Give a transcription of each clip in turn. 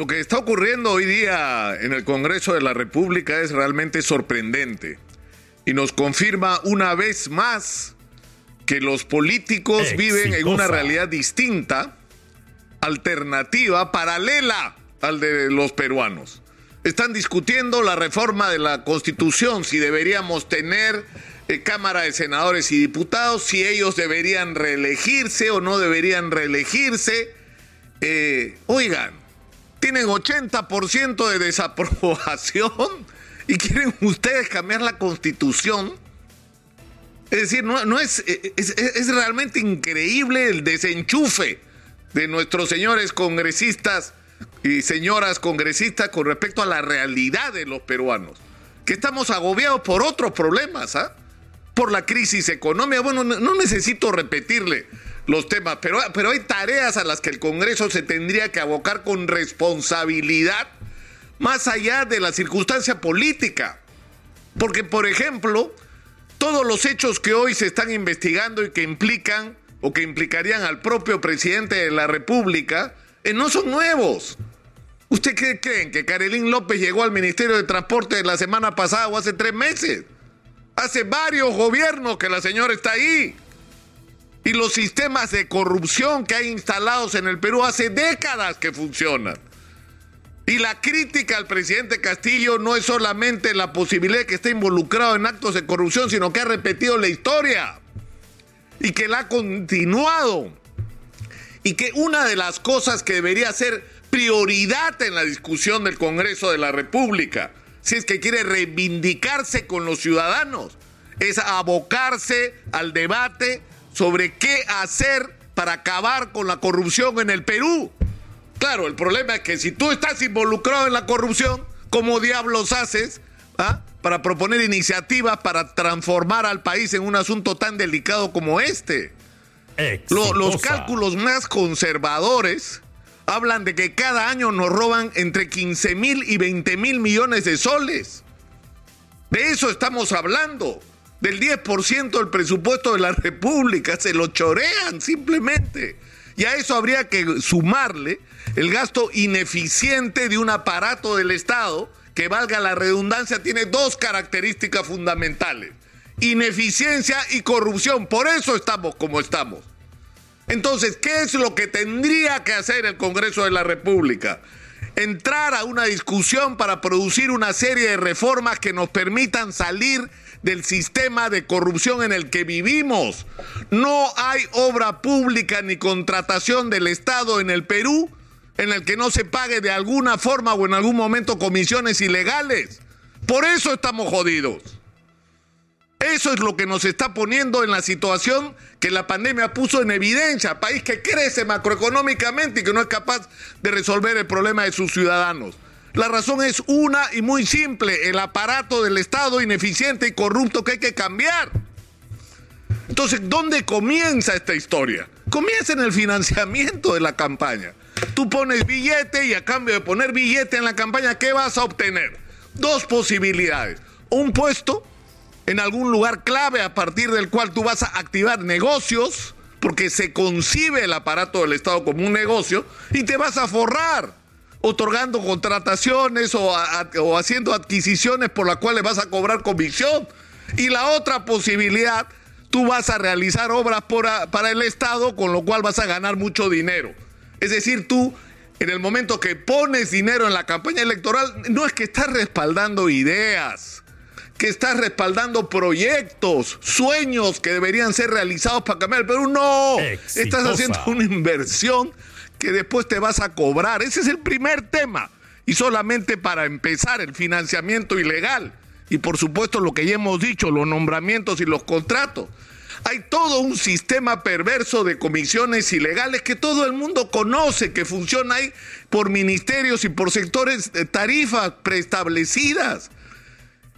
Lo que está ocurriendo hoy día en el Congreso de la República es realmente sorprendente y nos confirma una vez más que los políticos viven en una realidad distinta, alternativa, paralela al de los peruanos. Están discutiendo la reforma de la Constitución, si deberíamos tener eh, Cámara de Senadores y Diputados, si ellos deberían reelegirse o no deberían reelegirse. Eh, oigan, tienen 80% de desaprobación y quieren ustedes cambiar la constitución. Es decir, no, es, es, realmente increíble el desenchufe de nuestros señores congresistas y señoras congresistas con respecto a la realidad de los peruanos. Que estamos agobiados por otros problemas, ¿ah? Por la crisis económica. Bueno, no necesito repetirle los temas, pero, pero hay tareas a las que el Congreso se tendría que abocar con responsabilidad, más allá de la circunstancia política. Porque, por ejemplo, todos los hechos que hoy se están investigando y que implican o que implicarían al propio presidente de la República, eh, no son nuevos. ¿Usted qué creen? ¿Que Carolín López llegó al Ministerio de Transporte la semana pasada o hace tres meses? Hace varios gobiernos que la señora está ahí y los sistemas de corrupción que hay instalados en el Perú hace décadas que funcionan. Y la crítica al presidente Castillo no es solamente la posibilidad de que esté involucrado en actos de corrupción, sino que ha repetido la historia y que la ha continuado. Y que una de las cosas que debería ser prioridad en la discusión del Congreso de la República, si es que quiere reivindicarse con los ciudadanos, es abocarse al debate sobre qué hacer para acabar con la corrupción en el Perú. Claro, el problema es que si tú estás involucrado en la corrupción, ¿cómo diablos haces ah, para proponer iniciativas para transformar al país en un asunto tan delicado como este? los cálculos más conservadores hablan de que cada año nos roban entre 15 mil y 20 mil millones de soles. De eso estamos hablando del 10% del presupuesto de la República, se lo chorean simplemente. Y a eso habría que sumarle el gasto ineficiente de un aparato del Estado que, valga la redundancia, tiene dos características fundamentales. Ineficiencia y corrupción. Por eso estamos como estamos. Entonces, ¿qué es lo que tendría que hacer el Congreso de la República? Entrar a una discusión para producir una serie de reformas que nos permitan salir del sistema de corrupción en el que vivimos. No hay obra pública ni contratación del Estado en el Perú en el que no se pague de alguna forma o en algún momento comisiones ilegales. Por eso estamos jodidos. Eso es lo que nos está poniendo en la situación que la pandemia puso en evidencia. País que crece macroeconómicamente y que no es capaz de resolver el problema de sus ciudadanos. La razón es una y muy simple, el aparato del Estado ineficiente y corrupto que hay que cambiar. Entonces, ¿dónde comienza esta historia? Comienza en el financiamiento de la campaña. Tú pones billete y a cambio de poner billete en la campaña, ¿qué vas a obtener? Dos posibilidades. Un puesto en algún lugar clave a partir del cual tú vas a activar negocios, porque se concibe el aparato del Estado como un negocio, y te vas a forrar otorgando contrataciones o, haciendo adquisiciones por las cuales vas a cobrar comisión. Y la otra posibilidad, tú vas a realizar obras para el Estado, con lo cual vas a ganar mucho dinero. Es decir, tú, en el momento que pones dinero en la campaña electoral, no es que estás respaldando ideas, que estás respaldando proyectos, sueños que deberían ser realizados para cambiar el Perú. No, estás haciendo una inversión que después te vas a cobrar. Ese es el primer tema. Y solamente para empezar, el financiamiento ilegal. Y por supuesto lo que ya hemos dicho, los nombramientos y los contratos. Hay todo un sistema perverso de comisiones ilegales que todo el mundo conoce, que funciona ahí por ministerios y por sectores de tarifas preestablecidas.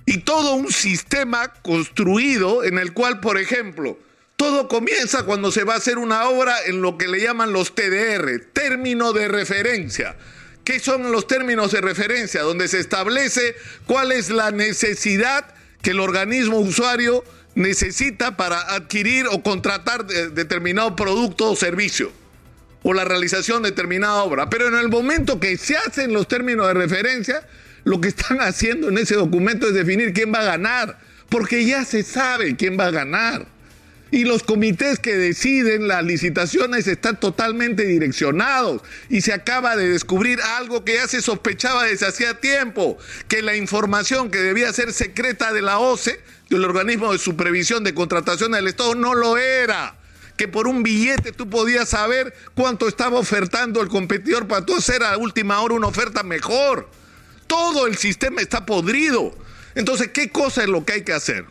Y todo un sistema construido en el cual, por ejemplo, todo comienza cuando se va a hacer una obra en lo que le llaman los TDR, término de referencia. ¿Qué son los términos de referencia? Donde se establece cuál es la necesidad que el organismo usuario necesita para adquirir o contratar determinado producto o servicio. o la realización de determinada obra. Pero en el momento que se hacen los términos de referencia, lo que están haciendo en ese documento es definir quién va a ganar, porque ya se sabe quién va a ganar. Y los comités que deciden las licitaciones están totalmente direccionados. Y se acaba de descubrir algo que ya se sospechaba desde hacía tiempo, que la información que debía ser secreta de la OCE, del organismo de supervisión de contratación del Estado, no lo era que por un billete tú podías saber cuánto estaba ofertando el competidor para tú hacer a última hora una oferta mejor. Todo el sistema está podrido. Entonces, ¿qué cosa es lo que hay que hacer?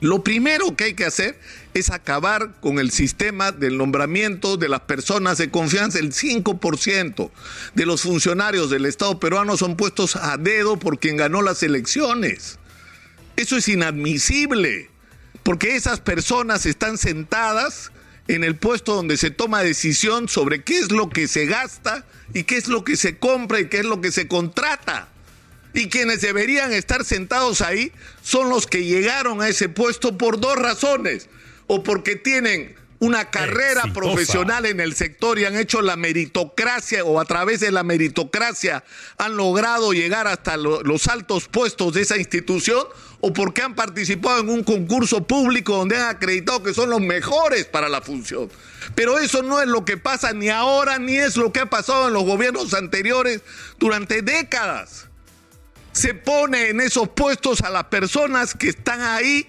Lo primero que hay que hacer es acabar con el sistema del nombramiento de las personas de confianza. El 5% de los funcionarios del Estado peruano son puestos a dedo por quien ganó las elecciones. Eso es inadmisible, porque esas personas están sentadas en el puesto donde se toma decisión sobre qué es lo que se gasta y qué es lo que se compra y qué es lo que se contrata. Y quienes deberían estar sentados ahí son los que llegaron a ese puesto por dos razones. O porque tienen una carrera profesional en el sector y han hecho la meritocracia o a través de la meritocracia han logrado llegar hasta los altos puestos de esa institución o porque han participado en un concurso público donde han acreditado que son los mejores para la función. Pero eso no es lo que pasa ni ahora ni es lo que ha pasado en los gobiernos anteriores durante décadas se pone en esos puestos a las personas que están ahí.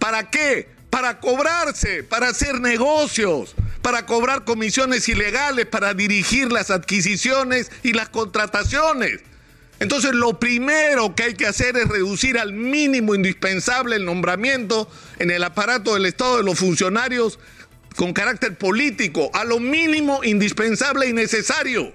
¿Para qué? Para cobrarse, para hacer negocios, para cobrar comisiones ilegales, para dirigir las adquisiciones y las contrataciones. Entonces lo primero que hay que hacer es reducir al mínimo indispensable el nombramiento en el aparato del Estado de los funcionarios con carácter político, a lo mínimo indispensable y necesario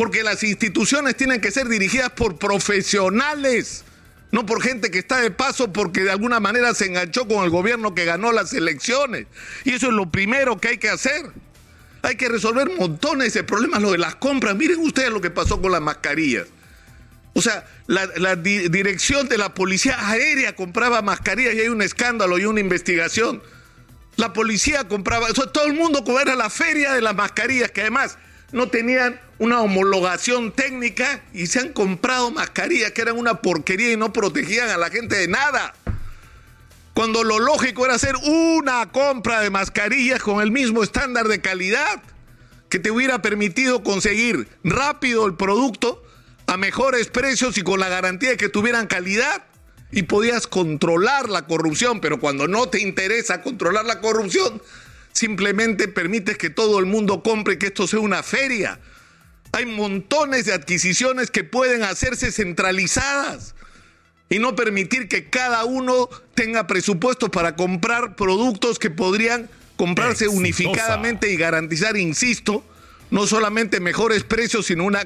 porque las instituciones tienen que ser dirigidas por profesionales, no por gente que está de paso porque de alguna manera se enganchó con el gobierno que ganó las elecciones. Y eso es lo primero que hay que hacer. Hay que resolver montones de problemas, lo de las compras. Miren ustedes lo que pasó con las mascarillas. O sea, la, dirección de la policía aérea compraba mascarillas y hay un escándalo y una investigación. La policía compraba, todo el mundo era la feria de las mascarillas, que además no tenían una homologación técnica y se han comprado mascarillas que eran una porquería y no protegían a la gente de nada. Cuando lo lógico era hacer una compra de mascarillas con el mismo estándar de calidad que te hubiera permitido conseguir rápido el producto a mejores precios y con la garantía de que tuvieran calidad y podías controlar la corrupción, pero cuando no te interesa controlar la corrupción, simplemente permites que todo el mundo compre, que esto sea una feria. Hay montones de adquisiciones que pueden hacerse centralizadas y no permitir que cada uno tenga presupuestos para comprar productos que podrían comprarse unificadamente y garantizar, insisto, no solamente mejores precios, sino una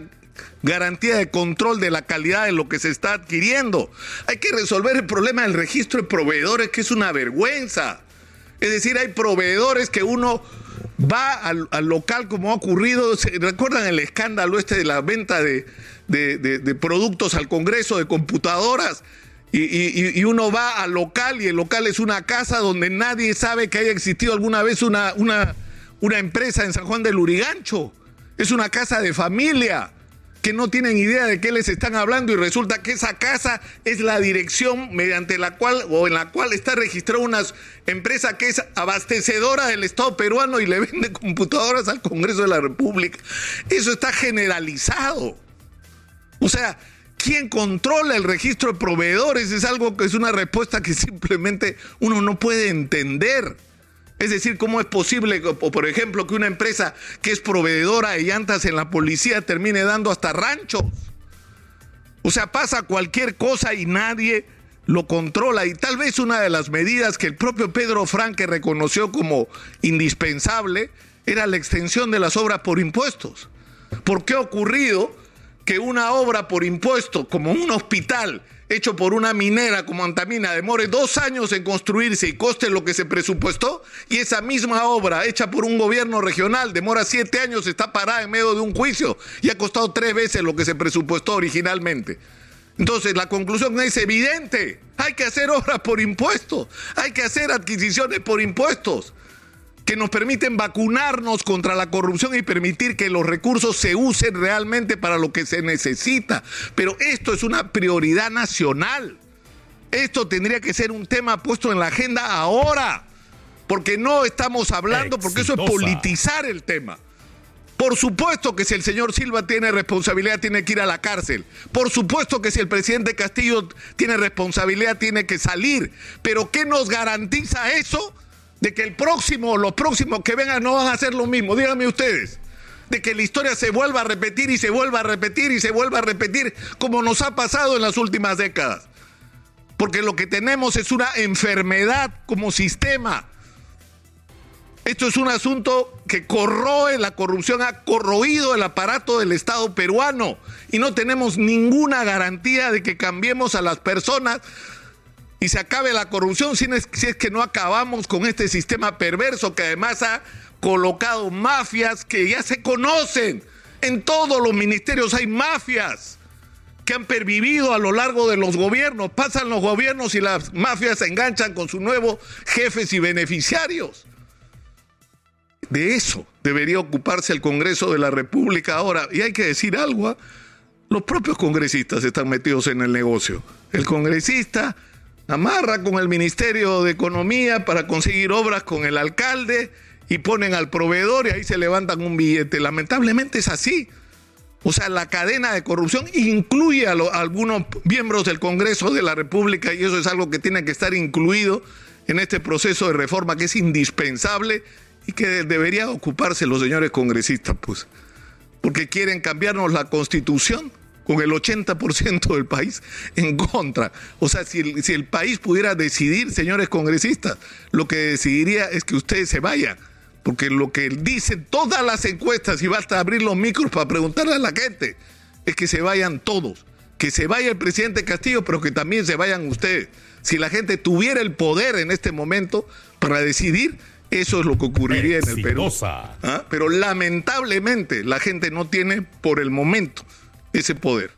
garantía de control de la calidad de lo que se está adquiriendo. Hay que resolver el problema del registro de proveedores, que es una vergüenza. Es decir, hay proveedores que uno va al, local como ha ocurrido. ¿Recuerdan el escándalo este de la venta de, productos al Congreso de computadoras? Y, uno va al local y el local es una casa donde nadie sabe que haya existido alguna vez una, una, una empresa en San Juan del Urigancho. Es una casa de familia que no tienen idea de qué les están hablando y resulta que esa casa es la dirección mediante la cual o en la cual está registrada una empresa que es abastecedora del Estado peruano y le vende computadoras al Congreso de la República. Eso está generalizado. O sea, ¿quién controla el registro de proveedores? Es algo que es una respuesta que simplemente uno no puede entender. Es decir, ¿cómo es posible, por ejemplo, que una empresa que es proveedora de llantas en la policía termine dando hasta ranchos? O sea, pasa cualquier cosa y nadie lo controla. Y tal vez una de las medidas que el propio Pedro Franque reconoció como indispensable era la extensión de las obras por impuestos. ¿Por qué ha ocurrido que una obra por impuesto, como un hospital, hecho por una minera como Antamina demore dos años en construirse y coste lo que se presupuestó, y esa misma obra hecha por un gobierno regional demora siete años, está parada en medio de un juicio y ha costado tres veces lo que se presupuestó originalmente. Entonces la conclusión es evidente, hay que hacer obras por impuestos, hay que hacer adquisiciones por impuestos. Que nos permiten vacunarnos contra la corrupción y permitir que los recursos se usen realmente para lo que se necesita. Pero esto es una prioridad nacional. Esto tendría que ser un tema puesto en la agenda ahora, porque no estamos hablando, porque eso es politizar el tema. Por supuesto que si el señor Silva tiene responsabilidad, tiene que ir a la cárcel. Por supuesto que si el presidente Castillo tiene responsabilidad, tiene que salir. Pero ¿qué nos garantiza eso? De que el próximo o los próximos que vengan no van a hacer lo mismo. Díganme ustedes. De que la historia se vuelva a repetir y se vuelva a repetir y se vuelva a repetir como nos ha pasado en las últimas décadas. Porque lo que tenemos es una enfermedad como sistema esto es un asunto que corroe, la corrupción ha corroído el aparato del Estado peruano y no tenemos ninguna garantía de que cambiemos a las personas y se acabe la corrupción si es, que no acabamos con este sistema perverso que además ha colocado mafias que ya se conocen. En todos los ministerios hay mafias que han pervivido a lo largo de los gobiernos. Pasan los gobiernos y las mafias se enganchan con sus nuevos jefes y beneficiarios. De eso debería ocuparse el Congreso de la República ahora. Y hay que decir algo, ¿ah? los propios congresistas están metidos en el negocio. El congresista amarra con el Ministerio de Economía para conseguir obras con el alcalde y ponen al proveedor y ahí se levantan un billete. Lamentablemente es así. O sea, la cadena de corrupción incluye a, algunos miembros del Congreso de la República y eso es algo que tiene que estar incluido en este proceso de reforma que es indispensable y que debería ocuparse los señores congresistas, pues, porque quieren cambiarnos la constitución con el 80% del país en contra. O sea, si el, si el país pudiera decidir, señores congresistas, lo que decidiría es que ustedes se vayan. Porque lo que dicen todas las encuestas, y basta abrir los micros para preguntarle a la gente, es que se vayan todos. Que se vaya el presidente Castillo, pero que también se vayan ustedes. Si la gente tuviera el poder en este momento para decidir, eso es lo que ocurriría en el Perú. ¿Ah? Pero lamentablemente la gente no tiene por el momento ese poder.